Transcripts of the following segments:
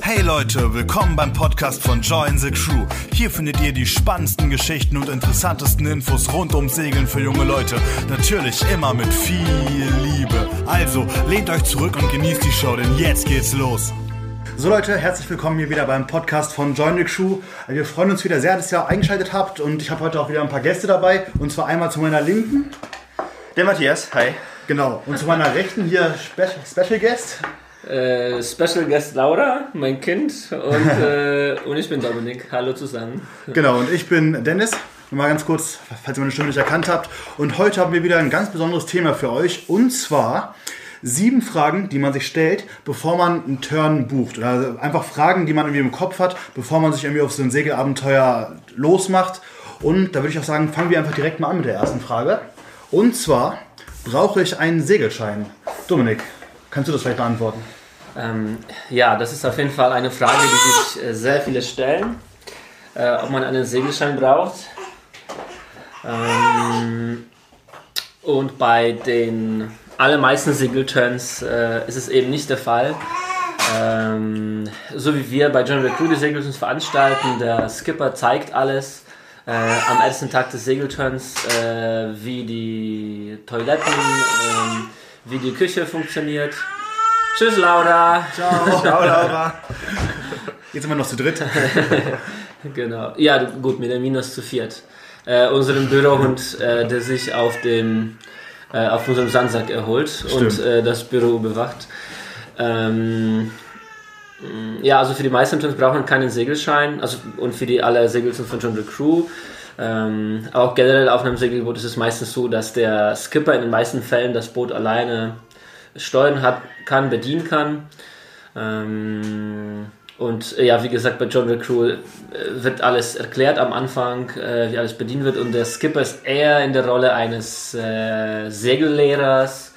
Hey Leute, willkommen beim Podcast von Join the Crew. Hier findet ihr die spannendsten Geschichten und interessantesten Infos rund ums Segeln für junge Leute. Natürlich immer mit viel Liebe. Also lehnt euch zurück und genießt die Show, denn jetzt geht's los. So Leute, herzlich willkommen hier wieder beim Podcast von Join the Crew. Wir freuen uns wieder sehr, dass ihr eingeschaltet habt und ich habe heute auch wieder ein paar Gäste dabei. Und zwar einmal zu meiner Linken. Der Matthias, hi. Genau. Und zu meiner Rechten hier Spe Special Guest. Äh, Special Guest Laura, mein Kind, und, äh, und ich bin Dominik. Hallo zusammen. Genau, und ich bin Dennis. Mal ganz kurz, falls ihr meine Stimme nicht erkannt habt. Und heute haben wir wieder ein ganz besonderes Thema für euch. Und zwar sieben Fragen, die man sich stellt, bevor man einen Turn bucht. Oder einfach Fragen, die man irgendwie im Kopf hat, bevor man sich irgendwie auf so ein Segelabenteuer losmacht. Und da würde ich auch sagen, fangen wir einfach direkt mal an mit der ersten Frage. Und zwar, brauche ich einen Segelschein? Dominik, kannst du das vielleicht beantworten? Ähm, ja, das ist auf jeden Fall eine Frage, die sich äh, sehr viele stellen. Äh, ob man einen Segelschein braucht. Ähm, und bei den allermeisten Segelturns äh, ist es eben nicht der Fall. Ähm, so wie wir bei General Crew die Segelturns veranstalten, der Skipper zeigt alles. Äh, am ersten Tag des Segelturns, äh, wie die Toiletten, ähm, wie die Küche funktioniert. Tschüss, Laura. Ciao. Ciao, Laura. Jetzt sind wir noch zu dritt. genau. Ja, gut, mit der Minus zu viert. Äh, unseren Bürohund, äh, der sich auf dem äh, auf unserem Sandsack erholt Stimmt. und äh, das Büro bewacht. Ähm, ja, also für die meisten Turns braucht man keinen Segelschein, also und für die alle Segelturns von John the Crew. Ähm, auch generell auf einem Segelboot ist es meistens so, dass der Skipper in den meisten Fällen das Boot alleine steuern hat, kann, bedienen kann. Ähm, und äh, ja, wie gesagt, bei John the Crew äh, wird alles erklärt am Anfang, äh, wie alles bedient wird. Und der Skipper ist eher in der Rolle eines äh, Segellehrers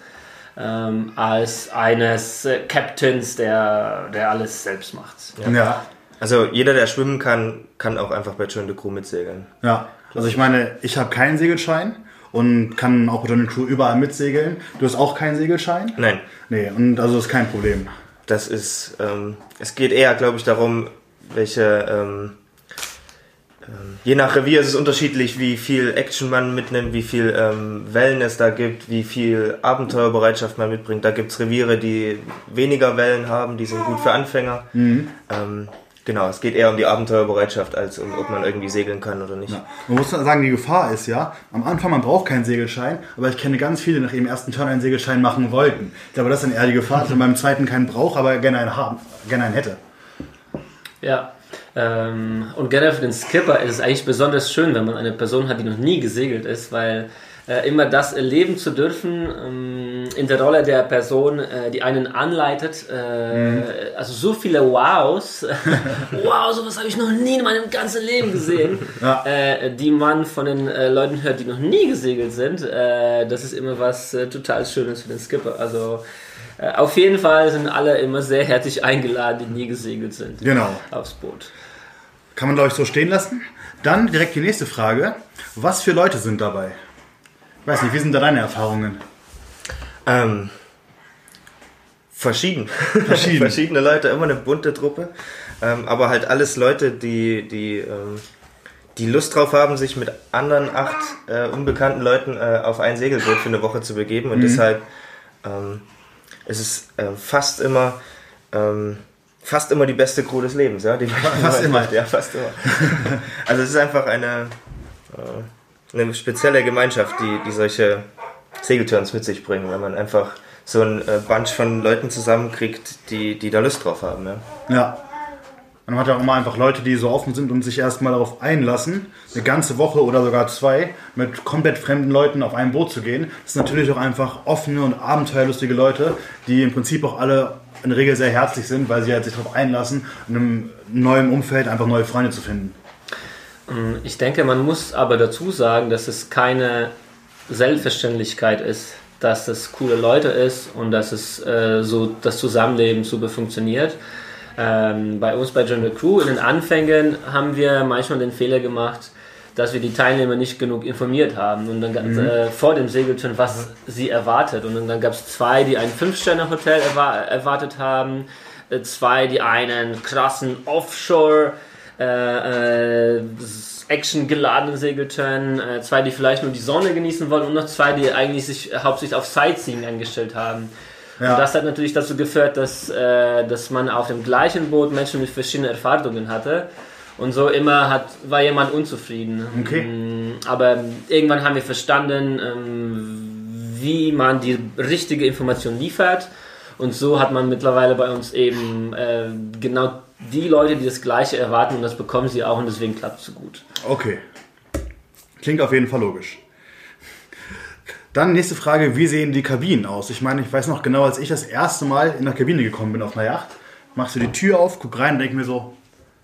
ähm, als eines äh, Captains, der, der alles selbst macht. Ja. ja. Also jeder, der schwimmen kann, kann auch einfach bei John the Crew mitsegeln. Ja, also ich meine, ich habe keinen Segelschein und kann auch John the Crew überall mitsegeln. Du hast auch keinen Segelschein? Nein. Nee, und also ist kein Problem. Das ist, ähm, es geht eher, glaube ich, darum, welche, ähm, ähm, je nach Revier ist es unterschiedlich, wie viel Action man mitnimmt, wie viel ähm, Wellen es da gibt, wie viel Abenteuerbereitschaft man mitbringt. Da gibt es Reviere, die weniger Wellen haben, die sind gut für Anfänger. Mhm. Ähm, genau, es geht eher um die Abenteuerbereitschaft, als um, ob man irgendwie segeln kann oder nicht. Ja. Man muss sagen, die Gefahr ist ja, am Anfang man braucht keinen Segelschein, aber ich kenne ganz viele, die nach ihrem ersten Turn einen Segelschein machen wollten. Ich glaube, das ist dann eher die Gefahr, dass man beim zweiten keinen braucht, aber gerne einen haben, gerne einen hätte. Ja. Ähm, und generell für den Skipper ist es eigentlich besonders schön, wenn man eine Person hat, die noch nie gesegelt ist, weil äh, immer das erleben zu dürfen, ähm, in der Rolle der Person, äh, die einen anleitet, äh, mhm. also so viele Wows, wow, sowas habe ich noch nie in meinem ganzen Leben gesehen, ja. Äh, die man von den äh, Leuten hört, die noch nie gesegelt sind, das ist immer was total Schönes für den Skipper. Also auf jeden Fall sind alle immer sehr herzlich eingeladen, die nie gesegelt sind. Genau. Aufs Boot. Kann man, glaube ich, so stehen lassen. Dann direkt die nächste Frage. Was für Leute sind dabei? Ich weiß nicht, wie sind da deine Erfahrungen? Ähm, verschieden. Verschieden. Verschiedene Leute, immer eine bunte Truppe. Ähm, aber halt alles Leute, die, die, ähm, die Lust drauf haben, sich mit anderen acht äh, unbekannten Leuten äh, auf ein Segelboot für eine Woche zu begeben. Und mhm. deshalb ähm, es ist äh, fast immer ähm, fast immer die beste Crew des Lebens, ja. Die fast immer. Ja, fast immer. also es ist einfach eine, äh, eine spezielle Gemeinschaft, die, die solche Segelturns mit sich bringen, wenn man einfach so ein äh, Bunch von Leuten zusammenkriegt, die, die da Lust drauf haben, ja. Ja. Man hat ja auch immer einfach Leute, die so offen sind und sich erstmal darauf einlassen, eine ganze Woche oder sogar zwei mit komplett fremden Leuten auf ein Boot zu gehen. Das sind natürlich auch einfach offene und abenteuerlustige Leute, die im Prinzip auch alle in der Regel sehr herzlich sind, weil sie halt sich darauf einlassen, in einem neuen Umfeld einfach neue Freunde zu finden. Ich denke, man muss aber dazu sagen, dass es keine Selbstverständlichkeit ist, dass es coole Leute ist und dass es äh, so das Zusammenleben super funktioniert. Ähm, bei uns bei General Crew in den Anfängen haben wir manchmal den Fehler gemacht, dass wir die Teilnehmer nicht genug informiert haben und dann mhm. äh, vor dem Segelturn, was sie erwartet. Und dann gab es zwei, die ein Fünf-Sterne-Hotel erwa erwartet haben, äh, zwei, die einen krassen Offshore äh, äh actiongeladenen Segelturn, äh, zwei, die vielleicht nur die Sonne genießen wollen und noch zwei, die eigentlich sich hauptsächlich auf Sightseeing eingestellt haben. Ja. Und das hat natürlich dazu geführt, dass, äh, dass man auf dem gleichen Boot Menschen mit verschiedenen Erfahrungen hatte. Und so immer hat, war jemand unzufrieden. Okay. Mm, aber irgendwann haben wir verstanden, ähm, wie man die richtige Information liefert. Und so hat man mittlerweile bei uns eben äh, genau die Leute, die das Gleiche erwarten und das bekommen sie auch und deswegen klappt es so gut. Okay. Klingt auf jeden Fall logisch. Dann nächste Frage, wie sehen die Kabinen aus? Ich meine, ich weiß noch genau, als ich das erste Mal in der Kabine gekommen bin auf einer Yacht, machst du die Tür auf, guck rein und denk mir so,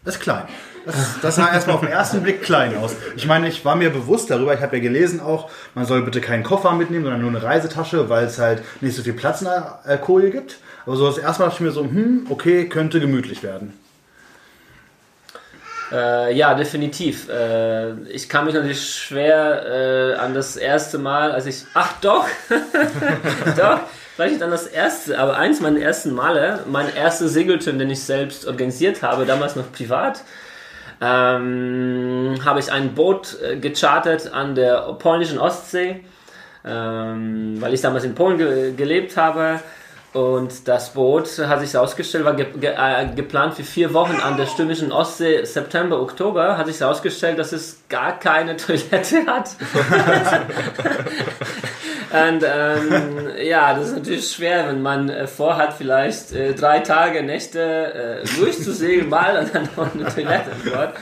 das ist klein. Das, das sah erstmal auf den ersten Blick klein aus. Ich meine, ich war mir bewusst darüber, ich habe ja gelesen auch, man soll bitte keinen Koffer mitnehmen, sondern nur eine Reisetasche, weil es halt nicht so viel Platz in der äh, Koje gibt. Aber so das erste Mal dachte ich mir so, hm, okay, könnte gemütlich werden. Äh, ja, definitiv. Äh, ich kann mich natürlich schwer äh, an das erste Mal, als ich. Ach doch! doch! Vielleicht an das erste, aber eins meiner ersten Male, mein erster Segelturn, den ich selbst organisiert habe, damals noch privat, ähm, habe ich ein Boot äh, gechartert an der polnischen Ostsee, ähm, weil ich damals in Polen ge gelebt habe. Und das Boot, hat sich herausgestellt, war ge ge äh, geplant für vier Wochen an der stürmischen Ostsee, September, Oktober, hat sich herausgestellt, dass es gar keine Toilette hat. Und ähm, ja, das ist natürlich schwer, wenn man äh, vorhat, vielleicht äh, drei Tage, Nächte äh, durchzusegeln, mal und dann noch eine Toilette Bord.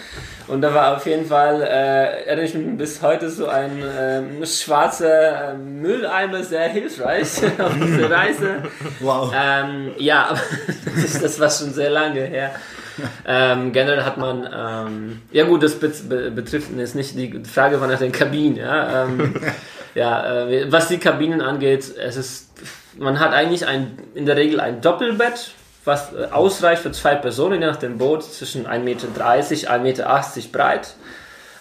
Und da war auf jeden Fall, äh, erinnere ich mich bis heute so ein ähm, schwarzer äh, Mülleimer sehr hilfreich auf dieser Reise. Wow. Ähm, ja, aber das, war schon sehr lange her. Ähm, generell hat man, ähm, ja gut, das betrifft jetzt nicht die Frage von nach den Kabinen. Ja, ähm, ja äh, was die Kabinen angeht, es ist, man hat eigentlich ein, in der Regel ein Doppelbett was äh, ausreicht für zwei Personen, je nach dem Boot, zwischen 1,30 Meter, 1,80 Meter breit.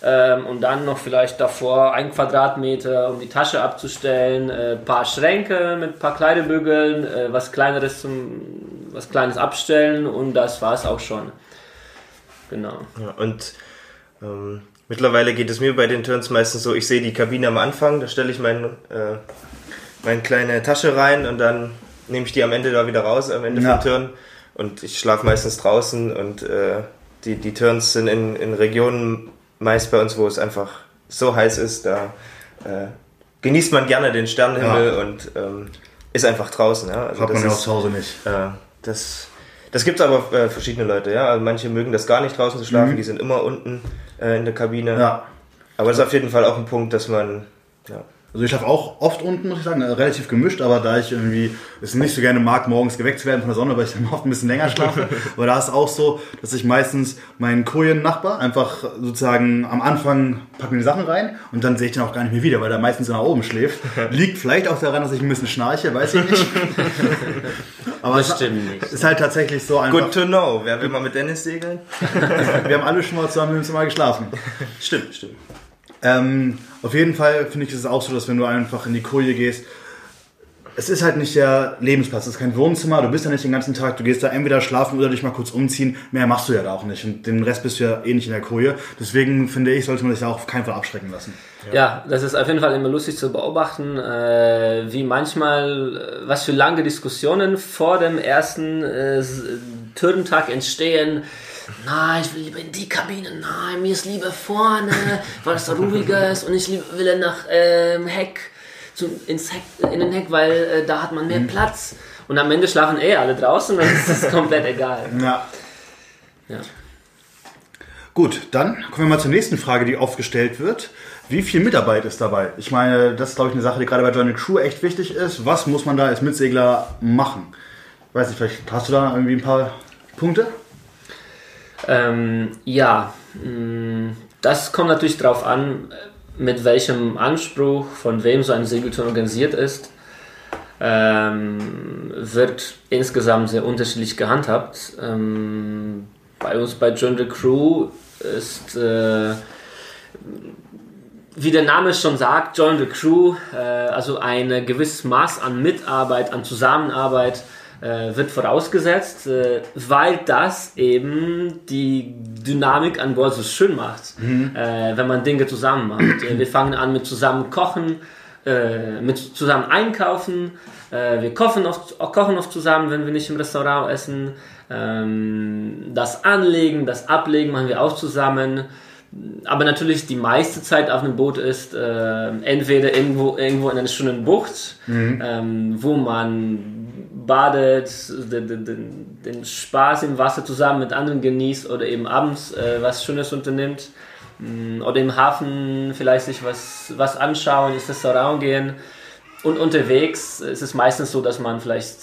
Ähm, und dann noch vielleicht davor ein Quadratmeter, um die Tasche abzustellen, äh, paar Schränke mit ein paar Kleidebügeln, äh, was kleineres zum was kleines abstellen und das war es auch schon. Genau. Ja, und ähm, mittlerweile geht es mir bei den Turns meistens so, ich sehe die Kabine am Anfang, da stelle ich mein, äh, meine kleine Tasche rein und dann nehme ich die am Ende da wieder raus, am Ende ja. vom Turn. Und ich schlafe meistens draußen und äh, die, die Turns sind in, in Regionen meist bei uns, wo es einfach so heiß ist, da äh, genießt man gerne den Sternenhimmel ja. und ähm, ist einfach draußen. Ja? Also Hat man ja auch zu Hause nicht. Äh, das das gibt es aber äh, verschiedene Leute. Ja? Also manche mögen das gar nicht draußen zu schlafen, mhm. die sind immer unten äh, in der Kabine. Ja. Aber das ist auf jeden Fall auch ein Punkt, dass man ja, also ich schlafe auch oft unten, muss ich sagen, relativ gemischt, aber da ich irgendwie es nicht so gerne mag, morgens geweckt zu werden von der Sonne, weil ich dann oft ein bisschen länger schlafe. aber da ist auch so, dass ich meistens meinen Kojen-Nachbar einfach sozusagen am Anfang packen die Sachen rein und dann sehe ich den auch gar nicht mehr wieder, weil der meistens nach oben schläft. Liegt vielleicht auch daran, dass ich ein bisschen schnarche, weiß ich nicht. aber das stimmt nicht. Ist halt tatsächlich so einfach. Good to know. Wer will mal mit Dennis segeln? Wir haben alle schon mal zusammen im Zimmer geschlafen. Stimmt, stimmt. Ähm, auf jeden Fall finde ich es auch so, dass wenn du einfach in die Koje gehst, es ist halt nicht der Lebensplatz, es ist kein Wohnzimmer, du bist ja nicht den ganzen Tag, du gehst da entweder schlafen oder dich mal kurz umziehen, mehr machst du ja da auch nicht und den Rest bist du ja eh nicht in der Koje. Deswegen finde ich, sollte man sich da auch auf keinen Fall abschrecken lassen. Ja, ja das ist auf jeden Fall immer lustig zu beobachten, äh, wie manchmal, äh, was für lange Diskussionen vor dem ersten Türentag entstehen, nein, ich will lieber in die Kabine, nein, mir ist lieber vorne, weil es da ruhiger ist und ich will nach ähm, Heck, zum, ins Heck, in den Heck, weil äh, da hat man mehr mhm. Platz. Und am Ende schlafen eh alle draußen und es ist komplett egal. Ja. ja. Gut, dann kommen wir mal zur nächsten Frage, die oft gestellt wird. Wie viel Mitarbeit ist dabei? Ich meine, das ist, glaube ich, eine Sache, die gerade bei Journey Crew echt wichtig ist. Was muss man da als Mitsegler machen? Weiß nicht, vielleicht hast du da irgendwie ein paar Punkte? Ähm, ja, mm, das kommt natürlich darauf an, mit welchem Anspruch, von wem so ein Segelturn organisiert ist. Ähm, wird insgesamt sehr unterschiedlich gehandhabt. Ähm, bei uns bei John the Crew ist äh, wie der Name schon sagt, Join the Crew, äh, also ein gewisses Maß an Mitarbeit, an Zusammenarbeit äh, wird vorausgesetzt, äh, weil das eben die Dynamik an Bord so schön macht, mhm. äh, wenn man Dinge zusammen macht. Äh, wir fangen an mit zusammen kochen, äh, mit zusammen einkaufen, wir kochen oft, kochen oft zusammen, wenn wir nicht im Restaurant essen. Ähm, das Anlegen, das Ablegen machen wir auch zusammen aber natürlich die meiste Zeit auf einem Boot ist äh, entweder irgendwo, irgendwo in einer schönen Bucht, mhm. ähm, wo man badet, den, den, den, Spaß im Wasser zusammen mit anderen genießt oder eben abends äh, was Schönes unternimmt mm, oder im Hafen vielleicht sich was, was anschauen, ins Restaurant gehen und unterwegs ist es meistens so, dass man vielleicht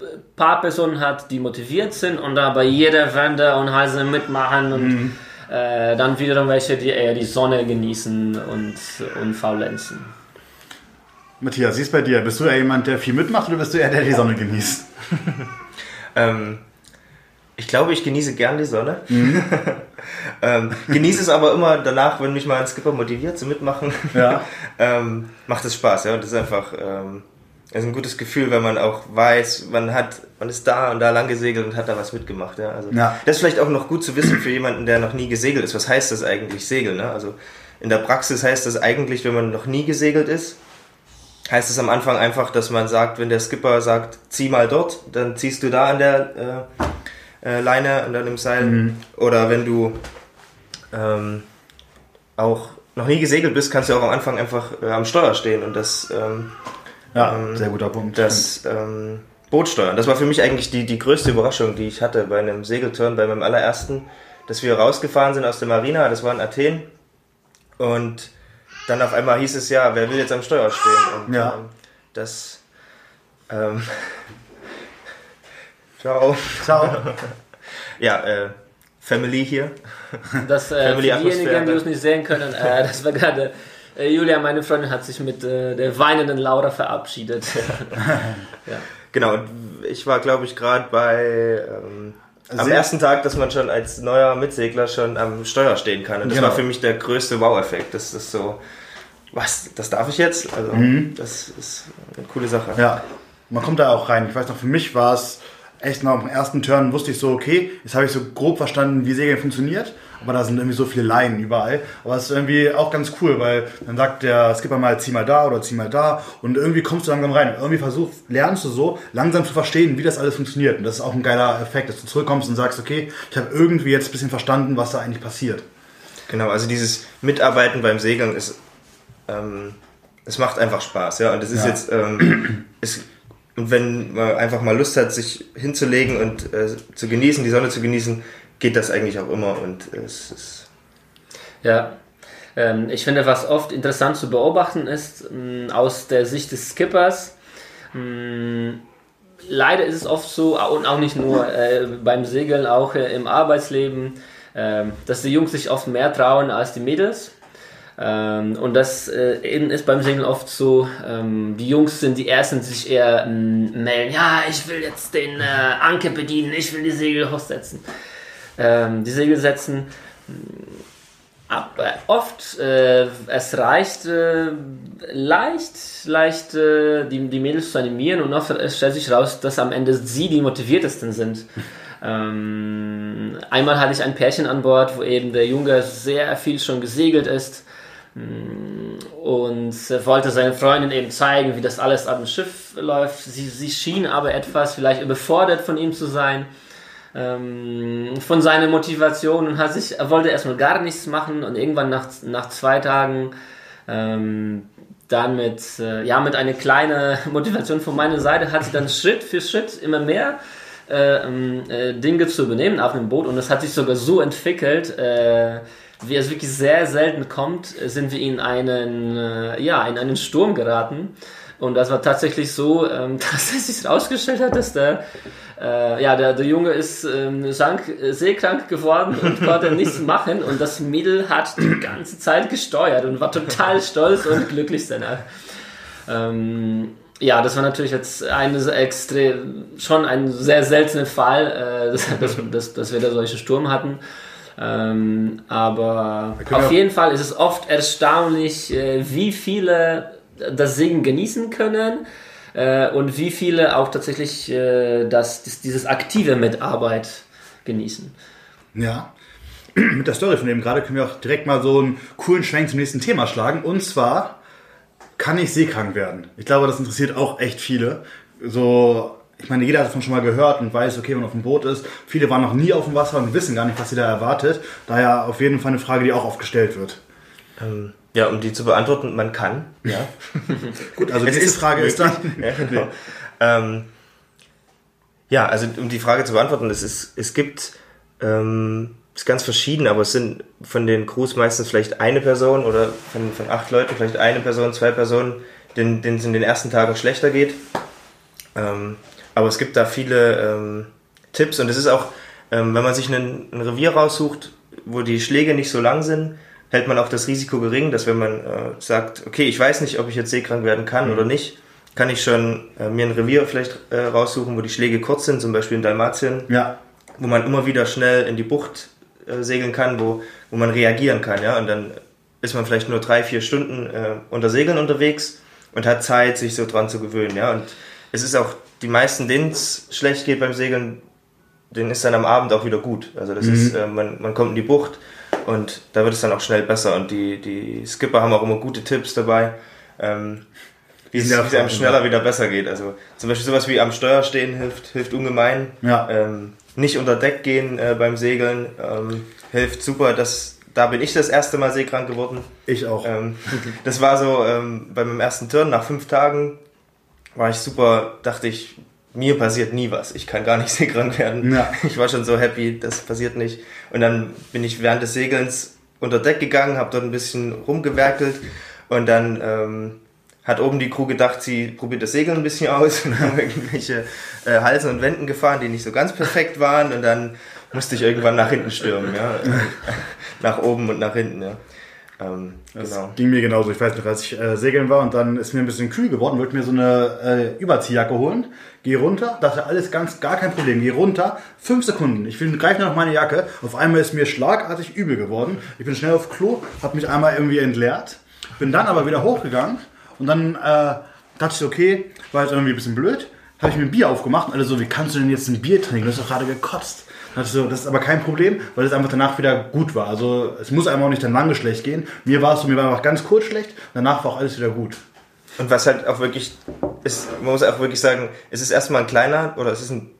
ein paar Personen hat, die motiviert sind und da bei jeder Wende und Hase mitmachen und mhm äh, dann wiederum welche, die eher die Sonne genießen und, und faulenzen. Matthias, wie ist bei dir? Bist du eher jemand, der viel mitmacht oder bist du eher der, der die Sonne genießt? ähm, ich glaube, ich genieße gern die Sonne. Mhm. ähm, genieße es aber immer danach, wenn mich mal ein Skipper motiviert zu mitmachen. Ja. ähm, macht es Spaß, ja. Und das ist einfach ähm, das ist ein gutes Gefühl, wenn man auch weiß, man hat, man ist da und da lang gesegelt und hat da was mitgemacht. Ja? Also ja. Das ist vielleicht auch noch gut zu wissen für jemanden, der noch nie gesegelt ist. Was heißt das eigentlich, Segeln? Ne? Also in der Praxis heißt das eigentlich, wenn man noch nie gesegelt ist, heißt es am Anfang einfach, dass man sagt, wenn der Skipper sagt, zieh mal dort, dann ziehst du da an der äh, äh, Leine und an dem Seil. Mhm. Oder wenn du ähm, auch noch nie gesegelt bist, kannst du auch am Anfang einfach äh, am Steuer stehen und das ähm, ja, ähm, sehr guter Punkt. Das ähm, Bootsteuern. Das war für mich eigentlich die, die größte Überraschung, die ich hatte bei einem Segelturn, bei meinem allerersten, dass wir rausgefahren sind aus der Marina, das war in Athen. Und dann auf einmal hieß es ja, wer will jetzt am Steuer stehen? Und ja. Ähm, das. Ähm, ciao. Ciao. ja, äh, Family hier. Das äh, für diejenigen, die uns nicht sehen können, äh, das war gerade äh, Julia, meine Freundin, hat sich mit äh, der weinenden Laura verabschiedet. ja. Genau, ich war, glaube ich, gerade bei. Ähm, am ersten Tag, dass man schon als neuer Mitsegler schon am Steuer stehen kann. Und das genau. war für mich der größte Wow-Effekt. Das ist so, was, das darf ich jetzt? Also, mhm. das ist eine coole Sache. Ja, man kommt da auch rein. Ich weiß noch, für mich war es echt nach dem ersten Turn wusste ich so, okay, jetzt habe ich so grob verstanden, wie Segeln funktioniert, aber da sind irgendwie so viele Laien überall. Aber es ist irgendwie auch ganz cool, weil dann sagt der Skipper mal, zieh mal da oder zieh mal da und irgendwie kommst du langsam rein. Und irgendwie versuch, lernst du so, langsam zu verstehen, wie das alles funktioniert. Und das ist auch ein geiler Effekt, dass du zurückkommst und sagst, okay, ich habe irgendwie jetzt ein bisschen verstanden, was da eigentlich passiert. Genau, also dieses Mitarbeiten beim Segeln ist, ähm, es macht einfach Spaß, ja. Und es ist ja. jetzt, ähm, es und wenn man einfach mal Lust hat, sich hinzulegen und äh, zu genießen, die Sonne zu genießen, geht das eigentlich auch immer und es ist. Ja, ähm, ich finde, was oft interessant zu beobachten ist, mm, aus der Sicht des Skippers, mm, leider ist es oft so, und auch nicht nur äh, beim Segeln, auch äh, im Arbeitsleben, äh, dass die Jungs sich oft mehr trauen als die Mädels. Ähm, und das äh, ist beim Segeln oft so, ähm, die Jungs sind die Ersten, die sich eher ähm, melden, ja, ich will jetzt den Anker bedienen, ich will die Segel hochsetzen, ähm, die Segel setzen. Aber oft, äh, es reicht äh, leicht, leicht äh, die, die Mädels zu animieren und oft stellt sich raus, dass am Ende sie die motiviertesten sind. Ähm, einmal hatte ich ein Pärchen an Bord, wo eben der Junge sehr viel schon gesegelt ist und wollte seine Freundin eben zeigen, wie das alles am Schiff läuft. Sie, sie schien aber etwas vielleicht überfordert von ihm zu sein, ähm, von seiner Motivation und hat sich, er wollte erstmal gar nichts machen und irgendwann nach, nach zwei Tagen ähm, dann mit, äh, ja, mit einer kleinen Motivation von meiner Seite hat sie dann Schritt für Schritt immer mehr äh, ähm, äh, Dinge zu übernehmen auf dem Boot und es hat sich sogar so entwickelt, äh, wie es wirklich sehr selten kommt, sind wir in einen, äh, ja, in einen Sturm geraten. Und das war tatsächlich so, ähm, dass es sich herausgestellt hat, dass der, äh, ja, der, der Junge ist ähm, sank, äh, seekrank geworden und konnte nichts machen. Und das Mädel hat die ganze Zeit gesteuert und war total stolz und glücklich danach. Ähm, ja, das war natürlich jetzt eine extrem, schon ein sehr seltener Fall, äh, dass, dass, dass, dass wir da solche Sturm hatten. Ähm, aber auf jeden Fall ist es oft erstaunlich, äh, wie viele das Segeln genießen können äh, und wie viele auch tatsächlich äh, das, das, dieses aktive Mitarbeit genießen. Ja. Mit der Story von eben gerade können wir auch direkt mal so einen coolen Schwenk zum nächsten Thema schlagen. Und zwar, kann ich seekrank werden? Ich glaube, das interessiert auch echt viele. So, ich meine, jeder hat davon schon mal gehört und weiß, okay, wenn man auf dem Boot ist. Viele waren noch nie auf dem Wasser und wissen gar nicht, was sie da erwartet. Daher auf jeden Fall eine Frage, die auch oft gestellt wird. Ähm, ja, um die zu beantworten, man kann. Ja. Gut, also die Es nächste ist Frage ist dann. Ja, genau. ähm, ja, also um die Frage zu beantworten, es, ist, es gibt, ähm, es ist ganz verschieden, aber es sind von den Crews meistens vielleicht eine Person oder von, von acht Leuten vielleicht eine Person, zwei Personen, denen denen es in den ersten Tagen schlechter geht. Ähm, aber es gibt da viele ähm, Tipps und es ist auch, ähm, wenn man sich ein Revier raussucht, wo die Schläge nicht so lang sind, hält man auch das Risiko gering, dass wenn man äh, sagt, okay, ich weiß nicht, ob ich jetzt seekrank werden kann oder nicht, kann ich schon äh, mir ein Revier vielleicht äh, raussuchen, wo die Schläge kurz sind, zum Beispiel in Dalmatien, Ja, wo man immer wieder schnell in die Bucht äh, segeln kann, wo, wo man reagieren kann, ja, und dann ist man vielleicht nur drei, vier Stunden äh, unter Segeln unterwegs und hat Zeit, sich so dran zu gewöhnen, ja, und es ist auch, die meisten, denen es schlecht geht beim Segeln, denen ist dann am Abend auch wieder gut, also das ist, äh, man, man kommt in die Bucht und da wird es dann auch schnell besser und die, die Skipper haben auch immer gute Tipps dabei, ähm, wie es, ja einem schneller wieder besser geht. Also zum Beispiel sowas wie am Steuer stehen hilft, hilft ungemein. Ja. Ähm, nicht unter Deck gehen äh, beim Segeln ähm, hilft super. Das, da bin ich das erste Mal seekrank geworden. ich auch. Ähm, das war so ähm, bei meinem ersten Turn nach fünf Tagen war ich super, dachte ich, mir passiert nie was. Ich kann gar nicht seekrank werden. Ja. Ich war schon so happy, das passiert nicht. Und dann bin ich während des Segelns unter Deck gegangen, habe dort ein bisschen rumgewerkelt und dann ähm, hat oben die Crew gedacht, sie probiert das Segeln ein bisschen aus und haben irgendwelche äh, Halsen und Wänden gefahren, die nicht so ganz perfekt waren und dann musste ich irgendwann nach hinten stürmen, ja. nach oben und nach hinten, ja. Ähm, Das genau. ging mir genauso. Ich weiß noch, als ich äh, segeln war und dann ist mir ein bisschen kühl geworden, wollte mir so eine äh, Überziehjacke holen. Geh runter, dachte alles ganz, gar kein Problem. Geh runter, fünf Sekunden. Ich will greife noch meine Jacke. Auf einmal ist mir schlagartig übel geworden. Ich bin schnell auf Klo, habe mich einmal irgendwie entleert, bin dann aber wieder hochgegangen und dann äh, dachte ich, okay, war jetzt irgendwie ein bisschen blöd. Habe ich mir ein Bier aufgemacht und alle so, wie kannst du denn jetzt ein Bier trinken? Du hast doch gerade gekotzt. Dann dachte ich so, das ist aber kein Problem, weil es einfach danach wieder gut war. Also es muss einem auch nicht dann lange schlecht gehen. Mir war es so, mir war einfach ganz kurz schlecht, danach war auch alles wieder gut. Und was halt auch wirklich ist, man muss auch wirklich sagen, es ist erstmal ein kleiner oder es ist ein,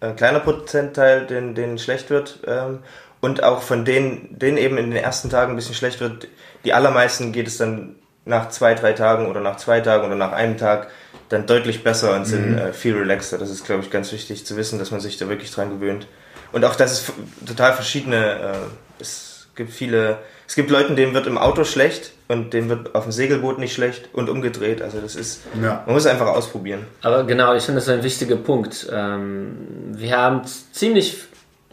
ein kleiner Prozentteil, den, den schlecht wird. Ähm, und auch von denen, denen eben in den ersten Tagen ein bisschen schlecht wird, die allermeisten geht es dann nach zwei, drei Tagen oder nach zwei Tagen oder nach einem Tag dann deutlich besser und sind äh, viel relaxter. Das ist, glaube ich, ganz wichtig zu wissen, dass man sich da wirklich dran gewöhnt. Und auch, dass es f- total verschiedene, äh, es gibt viele, es gibt Leuten, denen wird im Auto schlecht und denen wird auf dem Segelboot nicht schlecht und umgedreht. Also das ist, Ja. man muss es einfach ausprobieren. Aber genau, ich finde das ein wichtiger Punkt. Ähm, wir haben ziemlich,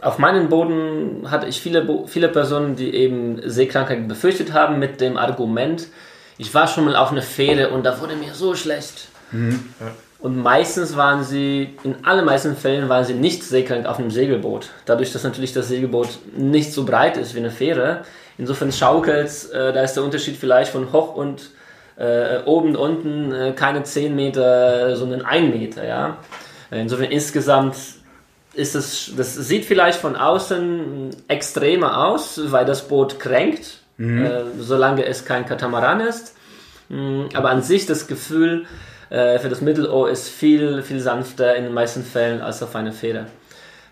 auf meinem Boden hatte ich viele, viele Personen, die eben Seekrankheit befürchtet haben mit dem Argument, ich war schon mal auf einer Fähre und da wurde mir so schlecht. Und meistens waren sie, in allermeisten Fällen waren sie nicht seekrank auf einem Segelboot. Dadurch, dass natürlich das Segelboot nicht so breit ist wie eine Fähre. Insofern schaukelt äh, da ist der Unterschied vielleicht von hoch und äh, oben, unten äh, keine 10 Meter, sondern 1 Meter, ja. Insofern insgesamt ist es, das sieht vielleicht von außen extremer aus, weil das Boot kränkt, äh, solange es kein Katamaran ist. Mm, Aber an sich das Gefühl äh, für das Mittelohr ist viel, viel sanfter in den meisten Fällen als auf einer Feder.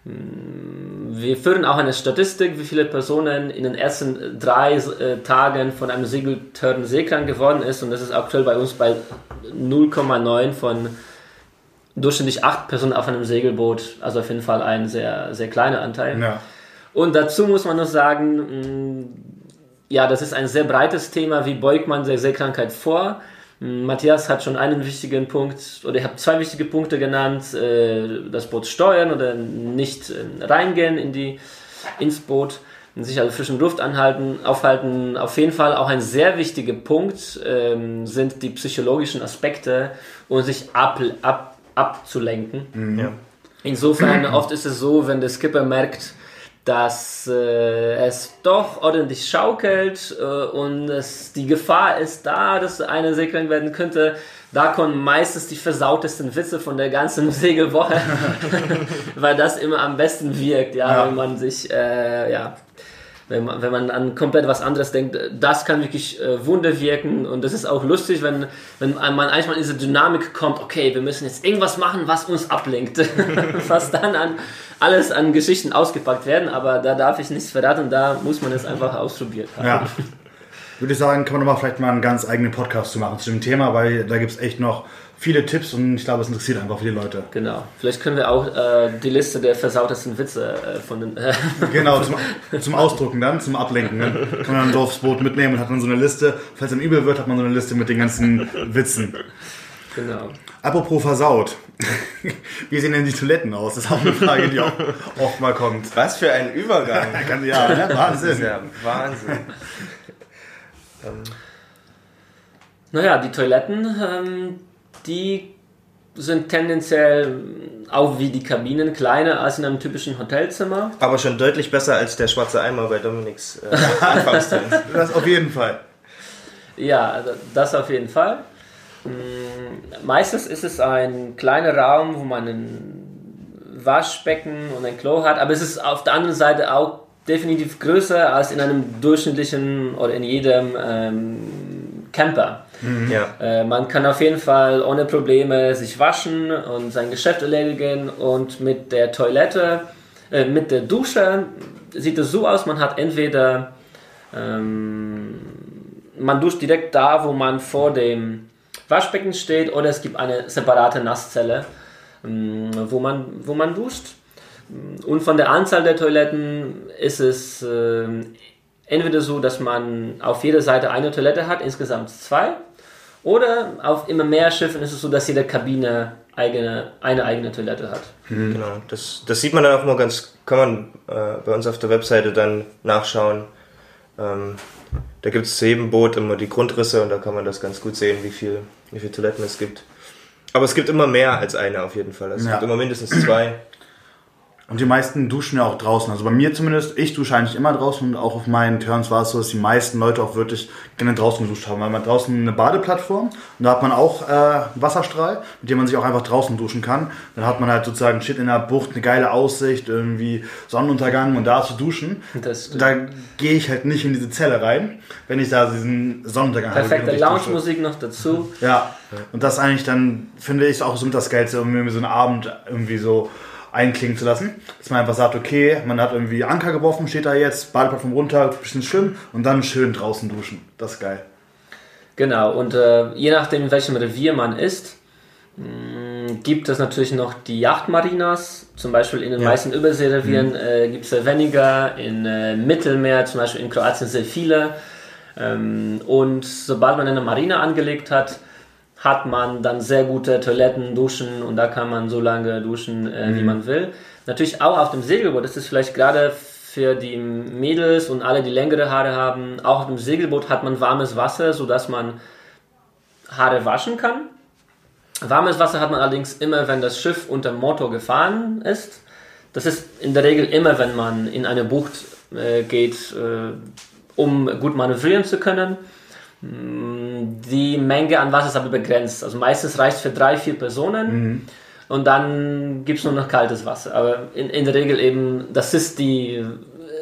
Mm, Wir führen auch eine Statistik, wie viele Personen in den ersten drei äh, Tagen von einem Segeltörn seekrank geworden ist und das ist aktuell bei uns bei 0,9 von durchschnittlich 8 Personen auf einem Segelboot, also auf jeden Fall ein sehr, sehr kleiner Anteil. Ja. Und dazu muss man noch sagen, mh, ja, das ist ein sehr breites Thema. Wie beugt man der Seekrankheit vor? Mh, Matthias hat schon einen wichtigen Punkt, oder ich habe zwei wichtige Punkte genannt: äh, das Boot steuern oder nicht äh, reingehen in die, ins Boot, sich also frischen Luft anhalten, aufhalten. Auf jeden Fall auch ein sehr wichtiger Punkt ähm, sind die psychologischen Aspekte und sich ab, ab, abzulenken. Ja. Insofern, oft ist es so, wenn der Skipper merkt, dass äh, es doch ordentlich schaukelt äh, und es, die Gefahr ist da, dass eine Seglerin werden könnte. Da kommen meistens die versautesten Witze von der ganzen Segelwoche, weil das immer am besten wirkt, ja, Ja. wenn man sich, äh, ja, wenn man, wenn man an komplett was anderes denkt, das kann wirklich äh, Wunder wirken und das ist auch lustig, wenn, wenn man manchmal in diese Dynamik kommt, okay, wir müssen jetzt irgendwas machen, was uns ablenkt, was dann an alles an Geschichten ausgepackt werden, aber da darf ich nichts verraten, da muss man es einfach ausprobiert haben. Ja. Würde ich sagen, kann man nochmal vielleicht mal einen ganz eigenen Podcast zu machen zu dem Thema, weil da gibt es echt noch viele Tipps und ich glaube, es interessiert einfach viele Leute. Genau. Vielleicht können wir auch äh, die Liste der versautesten Witze äh, von den. Äh, Genau, zum, zum Ausdrucken dann, zum Ablenken. Dann kann man dann so aufs Boot mitnehmen und hat dann so eine Liste. Falls einem übel wird, hat man so eine Liste mit den ganzen Witzen. genau. Apropos versaut. Wie sehen denn die Toiletten aus? Das ist auch eine Frage, die auch oft mal kommt. Was für ein Übergang. Ja, ja ne? Das ist Wahnsinn. ja Wahnsinn. Naja, die Toiletten, ähm, die sind tendenziell auch wie die Kabinen kleiner als in einem typischen Hotelzimmer. Aber schon deutlich besser als der schwarze Eimer bei Dominiks äh. Das auf jeden Fall. Ja, also das auf jeden Fall. Mm, Meistens ist es ein kleiner Raum, wo man ein Waschbecken und ein Klo hat, aber es ist auf der anderen Seite auch definitiv größer als in einem durchschnittlichen oder in jedem ähm, Camper. Ja. Äh, man kann auf jeden Fall ohne Probleme sich waschen und sein Geschäft erledigen und mit der Toilette, äh, mit der Dusche sieht es so aus, man hat entweder ähm, man duscht direkt da, wo man vor dem Waschbecken steht oder es gibt eine separate Nasszelle, ähm, wo man, wo man duscht. Und von der Anzahl der Toiletten ist es ähm, entweder so, dass man auf jeder Seite eine Toilette hat, insgesamt zwei, oder auf immer mehr Schiffen ist es so, dass jede Kabine eigene, eine eigene Toilette hat. Genau, das, das sieht man dann auch mal ganz, kann man äh, bei uns auf der Webseite dann nachschauen. Ähm, da gibt es zu jedem Boot immer die Grundrisse und da kann man das ganz gut sehen, wie viel, wie viele Toiletten es gibt. Aber es gibt immer mehr als eine auf jeden Fall. Es Ja. gibt immer mindestens zwei. Und die meisten duschen ja auch draußen. Also bei mir zumindest, ich dusche eigentlich immer draußen und auch auf meinen Turns war es so, dass die meisten Leute auch wirklich gerne draußen geduscht haben. Weil man draußen eine Badeplattform und da hat man auch äh, Wasserstrahl, mit dem man sich auch einfach draußen duschen kann. Dann hat man halt sozusagen shit in der Bucht, eine geile Aussicht, irgendwie Sonnenuntergang und da zu duschen. Da gehe ich halt nicht in diese Zelle rein, wenn ich da diesen Sonnenuntergang Perfekte ich dusche. Lounge-Musik noch dazu. Ja, und das eigentlich dann, finde ich, auch so mit das Geilste, irgendwie so einen Abend irgendwie so einklingen zu lassen. Dass man einfach sagt, okay, man hat irgendwie Anker geworfen, steht da jetzt, Badeplattform runter, bisschen schwimmen und dann schön draußen duschen. Das ist geil. Genau, und äh, je nachdem, in welchem Revier man ist, mh, gibt es natürlich noch die Yachtmarinas. Zum Beispiel in den Ja. meisten Überseerevieren äh, gibt es ja weniger, in äh, Mittelmeer, zum Beispiel in Kroatien sehr viele. Ähm, und sobald man eine Marina angelegt hat, hat man dann sehr gute Toiletten, Duschen und da kann man so lange duschen, äh, wie man will. Natürlich auch auf dem Segelboot ist es vielleicht gerade für die Mädels und alle, die längere Haare haben, auch auf dem Segelboot hat man warmes Wasser, sodass man Haare waschen kann. Warmes Wasser hat man allerdings immer, wenn das Schiff unter Motor gefahren ist. Das ist in der Regel immer, wenn man in eine Bucht äh, geht, äh, um gut manövrieren zu können. Mm, Die Menge an Wasser ist aber begrenzt. Also meistens reicht es für drei, vier Personen. Und dann gibt es nur noch kaltes Wasser. Aber in, in der Regel eben, das ist die,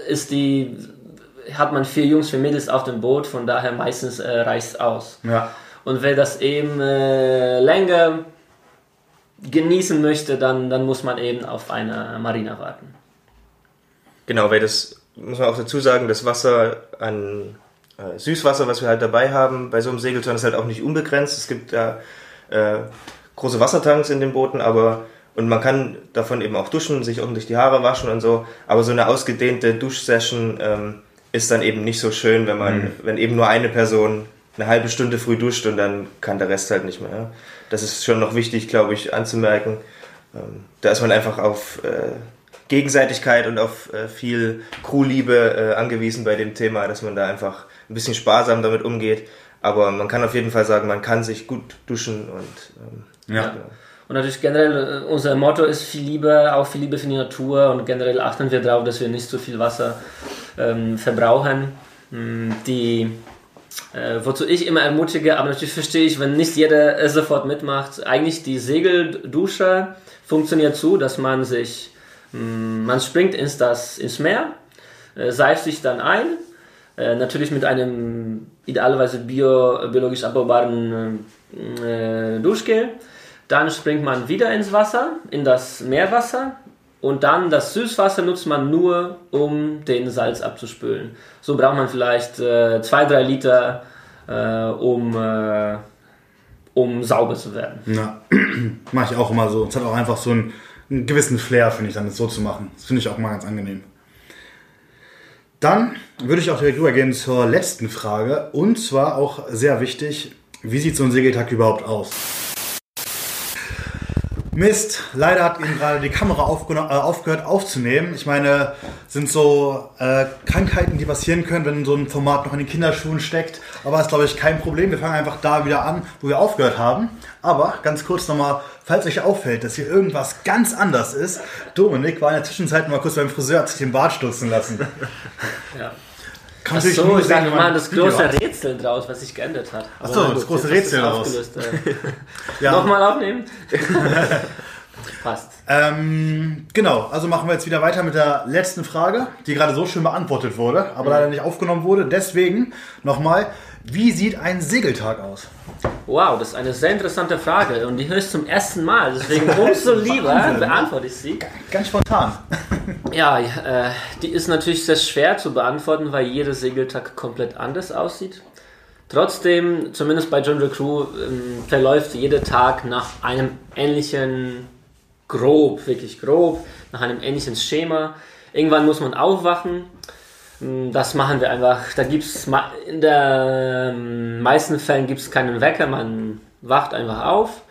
ist die, hat man vier Jungs, vier Mädels auf dem Boot, von daher meistens äh, reicht es aus. Ja. Und wer das eben äh, länger genießen möchte, dann, dann muss man eben auf eine Marina warten. Genau, weil das muss man auch dazu sagen, das Wasser an äh, Süßwasser, was wir halt dabei haben, bei so einem Segelturn ist halt auch nicht unbegrenzt. Es gibt da äh, große Wassertanks in den Booten, aber und man kann davon eben auch duschen, sich ordentlich die Haare waschen und so. Aber so eine ausgedehnte Duschsession ähm, ist dann eben nicht so schön, wenn man, wenn eben nur eine Person eine halbe Stunde früh duscht und dann kann der Rest halt nicht mehr. Ja? Das ist schon noch wichtig, glaube ich, anzumerken. Ähm, da ist man einfach auf äh, Gegenseitigkeit und auf äh, viel Crewliebe äh, angewiesen bei dem Thema, dass man da einfach ein bisschen sparsam damit umgeht. Aber man kann auf jeden Fall sagen, man kann sich gut duschen und ähm, Ja. genau. Und natürlich generell, äh, unser Motto ist viel Liebe, auch viel Liebe für die Natur und generell achten wir darauf, dass wir nicht so viel Wasser ähm, verbrauchen. Mm, die, äh, wozu ich immer ermutige, aber natürlich verstehe ich, wenn nicht jeder es sofort mitmacht, eigentlich die Segeldusche funktioniert so, dass man sich, mh, mm, man springt ins, das, ins Meer, äh, seift sich dann ein, äh, natürlich mit einem idealerweise bio, biologisch abbaubaren äh, Duschgel dann springt man wieder ins Wasser, in das Meerwasser. Und dann das Süßwasser nutzt man nur, um den Salz abzuspülen. So braucht man vielleicht 2-3 äh, Liter, äh, um, äh, um sauber zu werden. Ja, mache ich auch immer so. Es hat auch einfach so einen, einen gewissen Flair, finde ich, dann das so zu machen. Das finde ich auch mal ganz angenehm. Dann würde ich auch direkt rübergehen zur letzten Frage. Und zwar auch sehr wichtig, wie sieht so ein Segeltag überhaupt aus? Mist, leider hat eben gerade die Kamera äh, aufgehört aufzunehmen. Ich meine, sind so äh, Krankheiten, die passieren können, wenn so ein Format noch in den Kinderschuhen steckt. Aber ist, glaube ich, kein Problem. Wir fangen einfach da wieder an, wo wir aufgehört haben. Aber ganz kurz nochmal, falls euch auffällt, dass hier irgendwas ganz anders ist. Dominik war in der Zwischenzeit mal kurz beim Friseur, hat sich den Bart stutzen lassen. Ja. Kann Ach so, ich sage mal das große hat. Rätsel draus, was sich geändert hat. Ach so, das große Rätsel draus. Äh. ja. Nochmal aufnehmen? Passt. Ähm, genau, also machen wir jetzt wieder weiter mit der letzten Frage, die gerade so schön beantwortet wurde, aber mhm. leider nicht aufgenommen wurde. Deswegen nochmal, wie sieht ein Segeltag aus? Wow, das ist eine sehr interessante Frage und die höre ich zum ersten Mal. Deswegen umso lieber Wahnsinn, beantworte ich sie. Ganz spontan. Ja, äh, die ist natürlich sehr schwer zu beantworten, weil jeder Segeltag komplett anders aussieht. Trotzdem, zumindest bei John Crew, ähm, verläuft jeder Tag nach einem ähnlichen, grob, wirklich grob, nach einem ähnlichen Schema. Irgendwann muss man aufwachen das machen wir einfach. Da gibt es in den meisten Fällen gibt es keinen Wecker, man wacht einfach auf.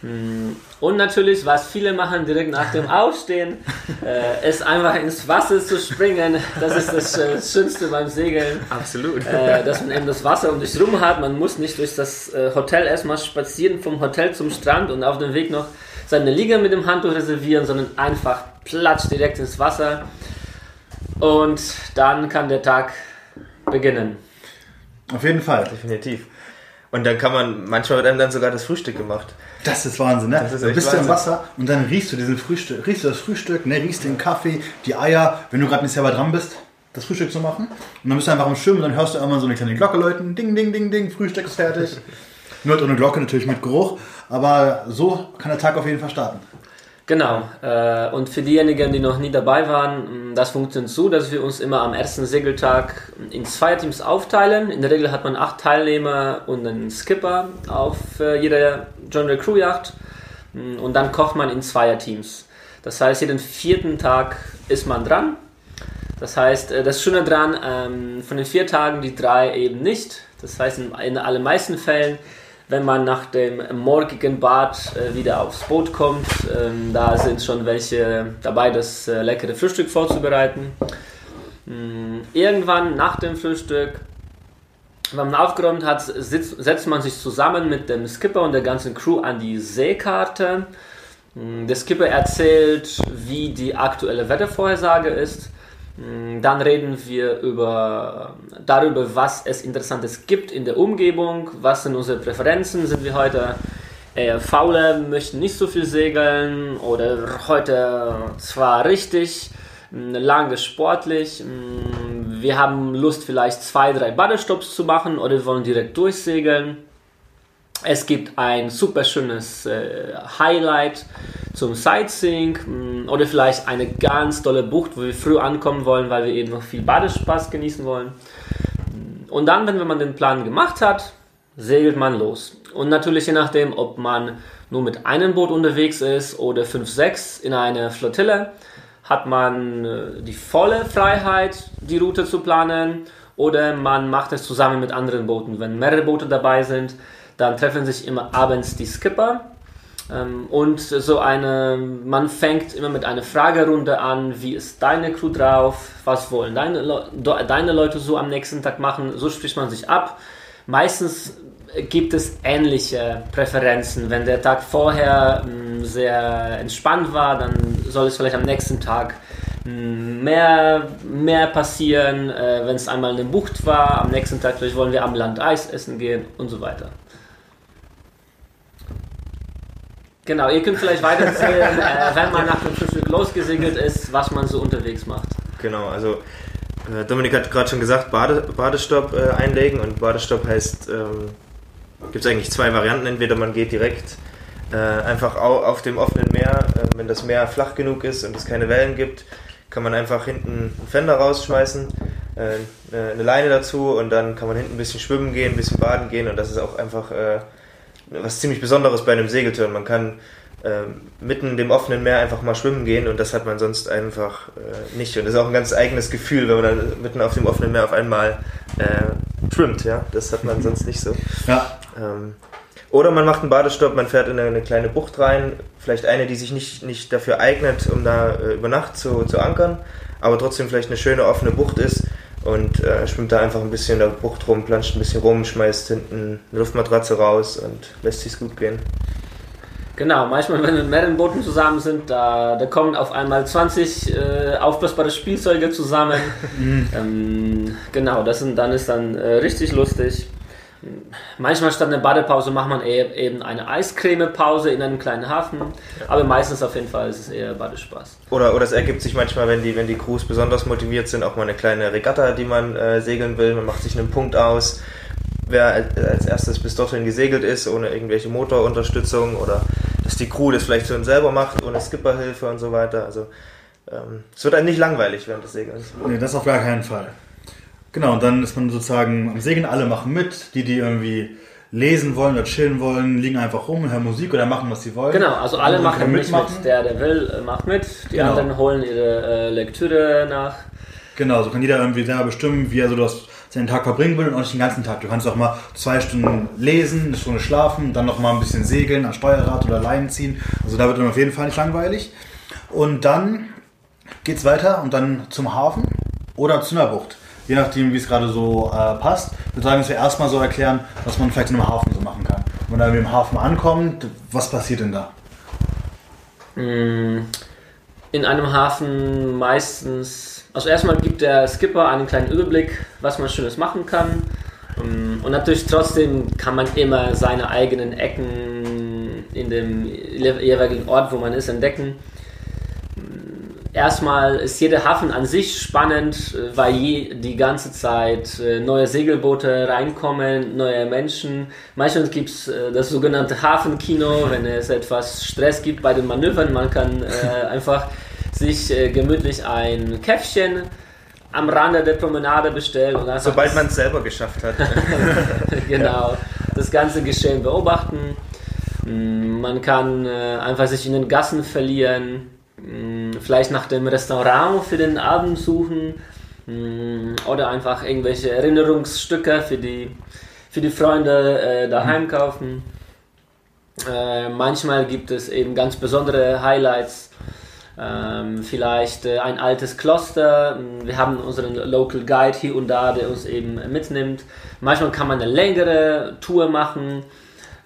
Hm, und natürlich, was viele machen direkt nach dem Aufstehen, äh, ist einfach ins Wasser zu springen. Das ist das äh, Schönste beim Segeln. Absolut. Äh, dass man eben das Wasser um sich rum hat. Man muss nicht durch das äh, Hotel erstmal spazieren vom Hotel zum Strand und auf dem Weg noch seine Liege mit dem Handtuch reservieren, sondern einfach platsch direkt ins Wasser. Und dann kann der Tag beginnen. Auf jeden Fall. Definitiv. Und dann kann man, manchmal wird einem dann sogar das Frühstück gemacht. Das ist Wahnsinn, ne? Ist du bist Wahnsinn. im Wasser und dann riechst du diesen Frühstück, riechst du das Frühstück, ne? riechst den Kaffee, die Eier, wenn du gerade nicht selber dran bist, das Frühstück zu machen. Und dann bist du einfach am Schwimmen und dann hörst du immer so eine kleine Glocke läuten, ding, ding, ding, ding, Frühstück ist fertig. Nur ohne Glocke natürlich mit Geruch, aber so kann der Tag auf jeden Fall starten. Genau. Äh, und für diejenigen, die noch nie dabei waren, das funktioniert so, dass wir uns immer am ersten Segeltag in zwei Teams aufteilen. In der Regel hat man acht Teilnehmer und einen Skipper auf äh, jeder Deere Crew Yacht. Und dann kocht man in Zweierteams. Das heißt, jeden vierten Tag ist man dran. Das heißt, äh, das Schöne dran, ähm, von den vier Tagen die drei eben nicht. Das heißt, in, in allermeisten Fällen wenn man nach dem morgigen Bad äh, wieder aufs Boot kommt. Ähm, da sind schon welche dabei, das äh, leckere Frühstück vorzubereiten. Ähm, irgendwann nach dem Frühstück, wenn man aufgeräumt hat, sitzt, setzt man sich zusammen mit dem Skipper und der ganzen Crew an die Seekarte. Ähm, der Skipper erzählt, wie die aktuelle Wettervorhersage ist. Mm, dann reden wir über, darüber, was es Interessantes gibt in der Umgebung, was sind unsere Präferenzen, sind wir heute eher faule, möchten nicht so viel segeln oder heute zwar richtig, mm, lange sportlich, mm, wir haben Lust vielleicht zwei, drei Badestops zu machen oder wir wollen direkt durchsegeln. Es gibt ein super schönes äh, Highlight zum Sightseeing mm, oder vielleicht eine ganz tolle Bucht, wo wir früh ankommen wollen, weil wir eben noch viel Badespaß genießen wollen. Und dann, wenn man den Plan gemacht hat, segelt man los. Und natürlich je nachdem, ob man nur mit einem Boot unterwegs ist oder 5, 6 in einer Flottille, hat man äh, die volle Freiheit, die Route zu planen oder man macht es zusammen mit anderen Booten. Wenn mehrere Boote dabei sind, dann treffen sich immer abends die Skipper ähm, und so eine, man fängt immer mit einer Fragerunde an, wie ist deine Crew drauf, was wollen deine, Le deine Leute so am nächsten Tag machen, so spricht man sich ab. Meistens gibt es ähnliche Präferenzen. Wenn der Tag vorher mh, sehr entspannt war, dann soll es vielleicht am nächsten Tag mh, mehr, mehr passieren. Äh, Wenn es einmal eine Bucht war, am nächsten Tag vielleicht wollen wir am Land Eis essen gehen und so weiter. Genau, ihr könnt vielleicht weiter erzählen, äh, wenn man nach dem Frühstück losgesegelt ist, was man so unterwegs macht. Genau, also äh, Dominik hat gerade schon gesagt, Bade, Badestopp äh, einlegen und Badestopp heißt, ähm, gibt es eigentlich zwei Varianten. Entweder man geht direkt äh, einfach au, auf dem offenen Meer, äh, wenn das Meer flach genug ist und es keine Wellen gibt, kann man einfach hinten einen Fender rausschmeißen, äh, eine Leine dazu und dann kann man hinten ein bisschen schwimmen gehen, ein bisschen baden gehen und das ist auch einfach was ziemlich Besonderes bei einem Segeltörn. Man kann ähm, mitten in dem offenen Meer einfach mal schwimmen gehen und das hat man sonst einfach äh, nicht. Und das ist auch ein ganz eigenes Gefühl, wenn man dann mitten auf dem offenen Meer auf einmal äh, schwimmt. Ja? Das hat man sonst nicht so. Ja. Ähm, oder man macht einen Badestopp, man fährt in eine, eine, kleine Bucht rein, vielleicht eine, die sich nicht, nicht dafür eignet, um da äh, über Nacht zu, zu ankern, aber trotzdem vielleicht eine schöne offene Bucht ist und äh, schwimmt da einfach ein bisschen in der Bucht rum, planscht ein bisschen rum, schmeißt hinten eine Luftmatratze raus und lässt sich's gut gehen. Genau, manchmal, wenn wir mit mehreren Booten zusammen sind, da, da kommen auf einmal 20 äh, aufblasbare Spielzeuge zusammen. ähm, genau, das sind, dann ist dann äh, richtig lustig. Manchmal statt einer Badepause macht man eher, eben eine Eiscremepause in einem kleinen Hafen, aber meistens auf jeden Fall ist es eher Badespaß. Oder, oder es ergibt sich manchmal, wenn die, wenn die Crews besonders motiviert sind, auch mal eine kleine Regatta, die man äh, segeln will. Man macht sich einen Punkt aus, wer als erstes bis dorthin gesegelt ist, ohne irgendwelche Motorunterstützung oder dass die Crew das vielleicht schon selber macht, ohne Skipperhilfe und so weiter. Also ähm, es wird einem nicht langweilig während des Segelns. Nee, das auf gar keinen Fall. Genau, und dann ist man sozusagen am Segeln, alle machen mit, die, die irgendwie lesen wollen oder chillen wollen, liegen einfach rum, hören Musik oder machen, was sie wollen. Genau, also alle Und machen nicht mitmachen. mit. Der, der will, äh, macht mit. Die Genau. anderen holen ihre äh, Lektüre nach. Genau, so kann jeder irgendwie selber bestimmen, wie er so das, seinen Tag verbringen will und auch nicht den ganzen Tag. Du kannst auch mal zwei Stunden lesen, eine Stunde schlafen, dann noch mal ein bisschen segeln, an Steuerrad oder Leinen ziehen. Also da wird dann auf jeden Fall nicht langweilig. Und dann geht's weiter und dann zum Hafen oder zu einer Bucht. Je nachdem, wie es gerade so äh, passt. Ich würde sagen, dass wir erstmal so erklären, was man vielleicht in einem Hafen so machen kann. Wenn man im Hafen ankommt, was passiert denn da? Mm, In einem Hafen meistens, also erstmal gibt der Skipper einen kleinen Überblick, was man Schönes machen kann. Mm, Und natürlich trotzdem kann man immer seine eigenen Ecken in dem jeweiligen Ort, wo man ist, entdecken. Erstmal ist jeder Hafen an sich spannend, äh, weil je, die ganze Zeit äh, neue Segelboote reinkommen, neue Menschen. Manchmal gibt es äh, das sogenannte Hafenkino, wenn es etwas Stress gibt bei den Manövern. Man kann äh, einfach sich äh, gemütlich ein Käffchen am Rande der Promenade bestellen und Sobald man es selber geschafft hat. genau, das ganze Geschehen beobachten. Mm, Man kann äh, einfach sich in den Gassen verlieren, vielleicht nach dem Restaurant für den Abend suchen mm, oder einfach irgendwelche Erinnerungsstücke für die, für die Freunde äh, daheim kaufen. Äh, manchmal gibt es eben ganz besondere Highlights. Ähm, vielleicht äh, ein altes Kloster. Wir haben unseren Local Guide hier und da, der uns eben mitnimmt. Manchmal kann man eine längere Tour machen,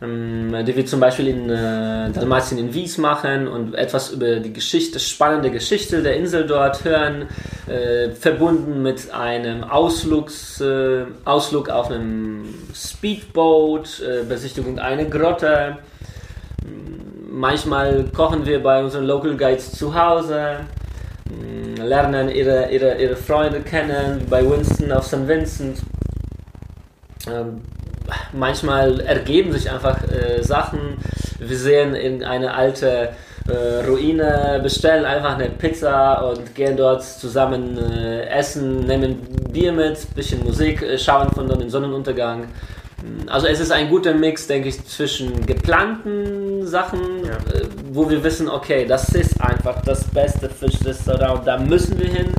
die wir zum Beispiel in äh, Dalmatien in Wies machen und etwas über die Geschichte, spannende Geschichte der Insel dort hören, äh, verbunden mit einem Ausflugs, äh, Ausflug auf einem Speedboat, äh, Besichtigung einer Grotte. Manchmal kochen wir bei unseren Local Guides zu Hause, mh, lernen ihre, ihre, ihre Freunde kennen, wie bei Winston auf St. Vincent. Ähm, manchmal ergeben sich einfach äh, Sachen. Wir sehen irgendeine alte äh, Ruine, bestellen einfach eine Pizza und gehen dort zusammen äh, essen, nehmen Bier mit, bisschen Musik, äh, schauen von dort den Sonnenuntergang. Also es ist ein guter Mix, denke ich, zwischen geplanten Sachen, Ja. äh, wo wir wissen, okay, das ist einfach das beste Fischrestaurant, da müssen wir hin.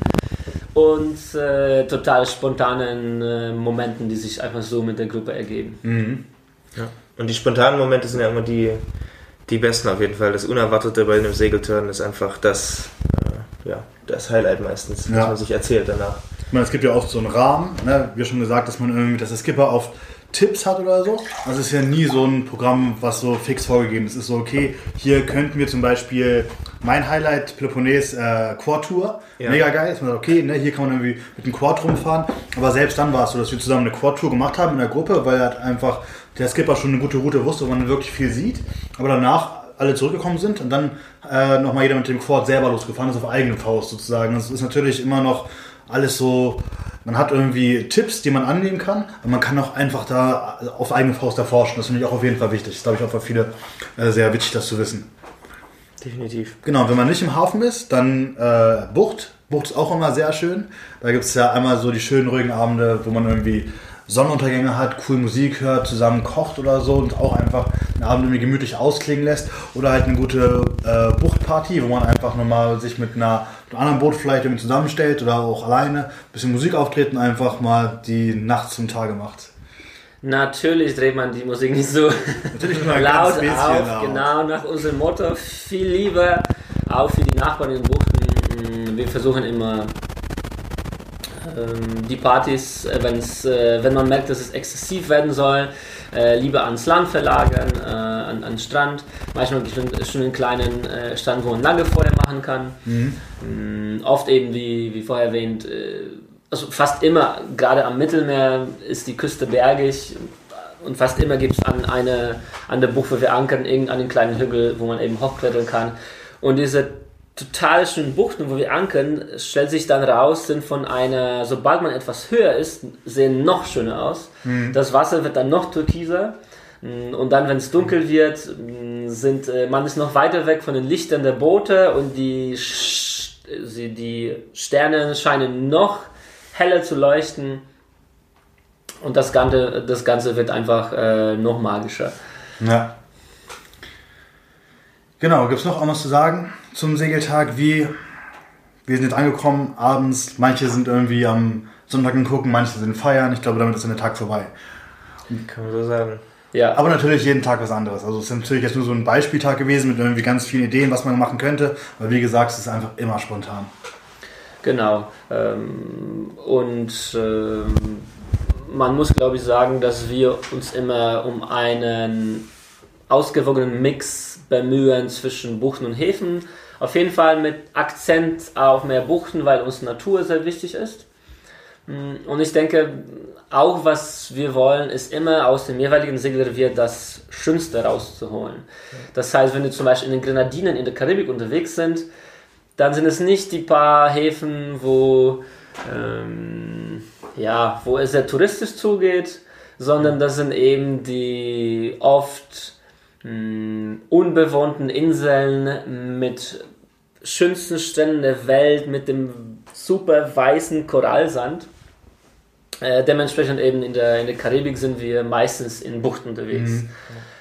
Und äh, total spontanen äh, Momenten, die sich einfach so mit der Gruppe ergeben. Mhm. Ja. Und die spontanen Momente sind ja immer die, die besten auf jeden Fall. Das Unerwartete bei einem Segelturn ist einfach das, äh, ja, das Highlight meistens, was Ja. man sich erzählt danach. Ich meine, es gibt ja oft so einen Rahmen, ne? wie schon gesagt, dass man irgendwie, dass der Skipper auf Tipps hat oder so. Also es ist ja nie so ein Programm, was so fix vorgegeben ist. Es ist so, okay, hier könnten wir zum Beispiel mein Highlight Peloponnes äh, Quad Tour. Ja. Mega geil. Ist man sagt, okay, ne, hier kann man irgendwie mit dem Quad rumfahren. Aber selbst dann war es so, dass wir zusammen eine Quad Tour gemacht haben in der Gruppe, weil halt einfach der Skipper schon eine gute Route wusste, wo man wirklich viel sieht. Aber danach alle zurückgekommen sind und dann äh, nochmal jeder mit dem Quad selber losgefahren ist auf eigene Faust sozusagen. Das ist natürlich immer noch alles so, man hat irgendwie Tipps, die man annehmen kann, aber man kann auch einfach da auf eigene Faust erforschen. Das finde ich auch auf jeden Fall wichtig. Das ist, glaube ich, auch für viele äh, sehr wichtig, das zu wissen. Definitiv. Genau, wenn man nicht im Hafen ist, dann äh, Bucht. Bucht ist auch immer sehr schön. Da gibt es ja einmal so die schönen, ruhigen Abende, wo man irgendwie Sonnenuntergänge hat, cool Musik hört, zusammen kocht oder so und auch einfach den Abend irgendwie gemütlich ausklingen lässt. Oder halt eine gute äh, Buchtparty, wo man einfach nochmal sich mit, einer, mit einem anderen Boot vielleicht irgendwie zusammenstellt oder auch alleine, ein bisschen Musik auftreten, einfach mal die Nacht zum Tage macht. Natürlich dreht man die Musik nicht so laut auf, laut. genau nach unserem Motto. Viel lieber auch für die Nachbarn in den Buchten. Wir versuchen immer die Partys, äh, wenn's, äh, wenn man merkt, dass es exzessiv werden soll, äh, lieber ans Land verlagern, an, an den Strand. Manchmal gibt es schon einen kleinen äh, Strand, wo man Lagerfeuer machen kann. Mm, Oft eben, wie, wie vorher erwähnt, äh, also fast immer, gerade am Mittelmeer ist die Küste bergig und fast immer gibt es an, eine, an der Bucht, wo wir ankern, irgendeinen kleinen Hügel, wo man eben hochklettern kann. Und diese total schönen Buchten, wo wir ankern, stellt sich dann raus, sind von einer, sobald man etwas höher ist, sehen noch schöner aus. Das Wasser wird dann noch türkiser. Mm, Und dann, wenn es dunkel wird, mm, sind, äh, man ist noch weiter weg von den Lichtern der Boote und die, die Sterne scheinen noch heller zu leuchten. Und das Ganze, das Ganze wird einfach äh, noch magischer. Ja. Genau, gibt es noch irgendwas zu sagen zum Segeltag? Wie, wir sind jetzt angekommen, abends, manche sind irgendwie am Sonntag gucken, manche sind feiern. Ich glaube, damit ist dann der Tag vorbei. Kann man so sagen. Ja, Aber natürlich jeden Tag was anderes. Also es ist natürlich jetzt nur so ein Beispieltag gewesen mit irgendwie ganz vielen Ideen, was man machen könnte. Aber wie gesagt, es ist einfach immer spontan. Genau. Ähm, und ähm, man muss, glaube ich, sagen, dass wir uns immer um einen ausgewogenen Mix bemühen zwischen Buchten und Häfen. Auf jeden Fall mit Akzent auf mehr Buchten, weil uns Natur sehr wichtig ist. Mm, Und ich denke, auch was wir wollen, ist immer aus dem jeweiligen Segelrevier das Schönste rauszuholen. Das heißt, wenn wir zum Beispiel in den Grenadinen in der Karibik unterwegs sind, dann sind es nicht die paar Häfen, wo, ähm, ja, wo es sehr touristisch zugeht, sondern das sind eben die oft mh, unbewohnten Inseln mit schönsten Stränden der Welt, mit dem super weißen Korallsand. Äh, dementsprechend eben in der, in der Karibik sind wir meistens in Buchten unterwegs.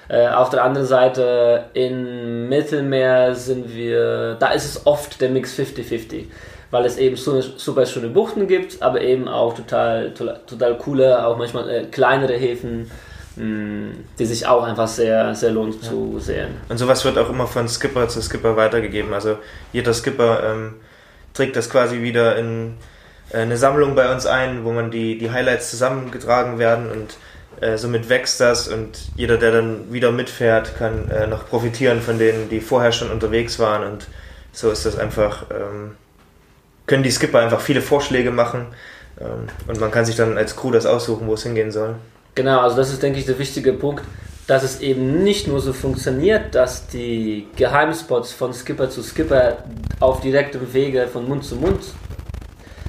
Äh, auf der anderen Seite im Mittelmeer sind wir, da ist es oft der Mix 50-50, weil es eben so super schöne Buchten gibt, aber eben auch total, total, total coole, auch manchmal äh, kleinere Häfen, die sich auch einfach sehr, sehr lohnt zu sehen. Und sowas wird auch immer von Skipper zu Skipper weitergegeben. Also jeder Skipper ähm, trägt das quasi wieder in äh, eine Sammlung bei uns ein, wo man die, die Highlights zusammengetragen werden und äh, somit wächst das und jeder, der dann wieder mitfährt, kann äh, noch profitieren von denen, die vorher schon unterwegs waren und so ist das einfach, ähm, können die Skipper einfach viele Vorschläge machen ähm, und man kann sich dann als Crew das aussuchen, wo es hingehen soll. Genau, also das ist, denke ich, der wichtige Punkt, dass es eben nicht nur so funktioniert, dass die Geheimspots von Skipper zu Skipper auf direktem Wege von Mund zu Mund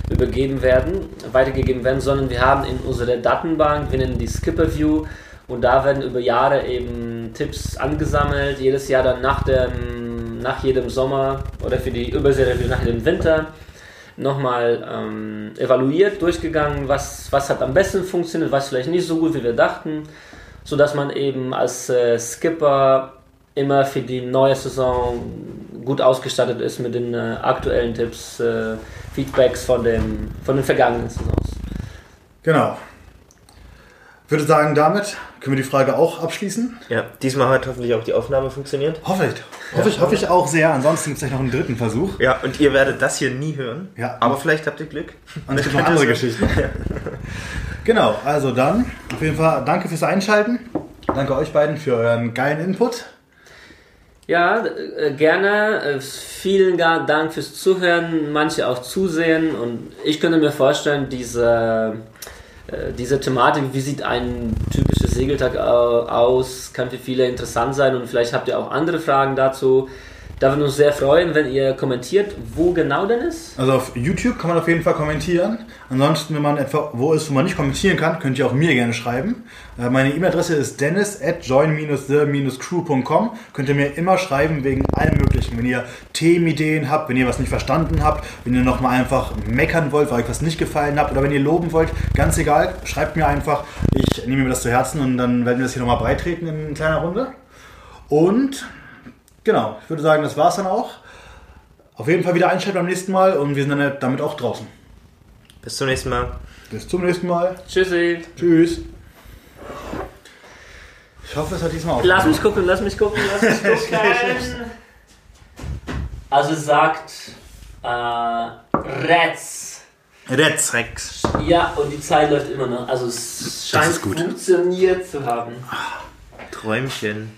übergeben werden, weitergegeben werden, sondern wir haben in unserer Datenbank, wir nennen die Skipper View, und da werden über Jahre eben Tipps angesammelt, jedes Jahr dann nach, dem, nach jedem Sommer oder für die Überserie nach jedem Winter nochmal ähm, evaluiert, durchgegangen, was, was hat am besten funktioniert, was vielleicht nicht so gut, wie wir dachten, sodass man eben als äh, Skipper immer für die neue Saison gut ausgestattet ist mit den äh, aktuellen Tipps, äh, Feedbacks von, dem, von den vergangenen Saisons. Genau. Ich würde sagen, damit können wir die Frage auch abschließen. Ja, diesmal hat hoffentlich auch die Aufnahme funktioniert. Hoffe ich. Hoffe ich, hoffe ich auch sehr. Ansonsten gibt es gleich noch einen dritten Versuch. Ja, und ihr werdet das hier nie hören. Ja. Aber vielleicht habt ihr Glück. Und es gibt noch andere Geschichten. Genau, also dann auf jeden Fall danke fürs Einschalten. Danke euch beiden für euren geilen Input. Ja, äh, gerne. Äh, vielen Dank fürs Zuhören, manche auch zusehen. Und ich könnte mir vorstellen, diese, äh, diese Thematik, wie sieht ein typischer Segeltag aus, kann für viele interessant sein. Und vielleicht habt ihr auch andere Fragen dazu. Da würden wir uns sehr freuen, wenn ihr kommentiert, wo genau denn ist. Also auf YouTube kann man auf jeden Fall kommentieren. Ansonsten, wenn man etwa wo ist, wo man nicht kommentieren kann, könnt ihr auch mir gerne schreiben. Äh, meine E-Mail-Adresse ist dennis at join-the-crew.com. Könnt ihr mir immer schreiben wegen allem Möglichen. Wenn ihr Themenideen habt, wenn ihr was nicht verstanden habt, wenn ihr nochmal einfach meckern wollt, weil euch was nicht gefallen habt oder wenn ihr loben wollt, ganz egal, schreibt mir einfach. Ich nehme mir das zu Herzen und dann werden wir das hier nochmal breitreten in kleiner Runde. Und Genau, ich würde sagen, das war es dann auch. Auf jeden Fall wieder einschalten beim nächsten Mal und wir sind dann damit auch draußen. Bis zum nächsten Mal. Bis zum nächsten Mal. Tschüssi. Tschüss. Ich hoffe, es hat diesmal auch. Lass mich gucken, lass mich gucken, lass mich gucken. also sagt äh, Retz. Retz. Rex. Ja, und die Zeit läuft immer noch. Also es scheint gut. funktioniert zu haben. Träumchen.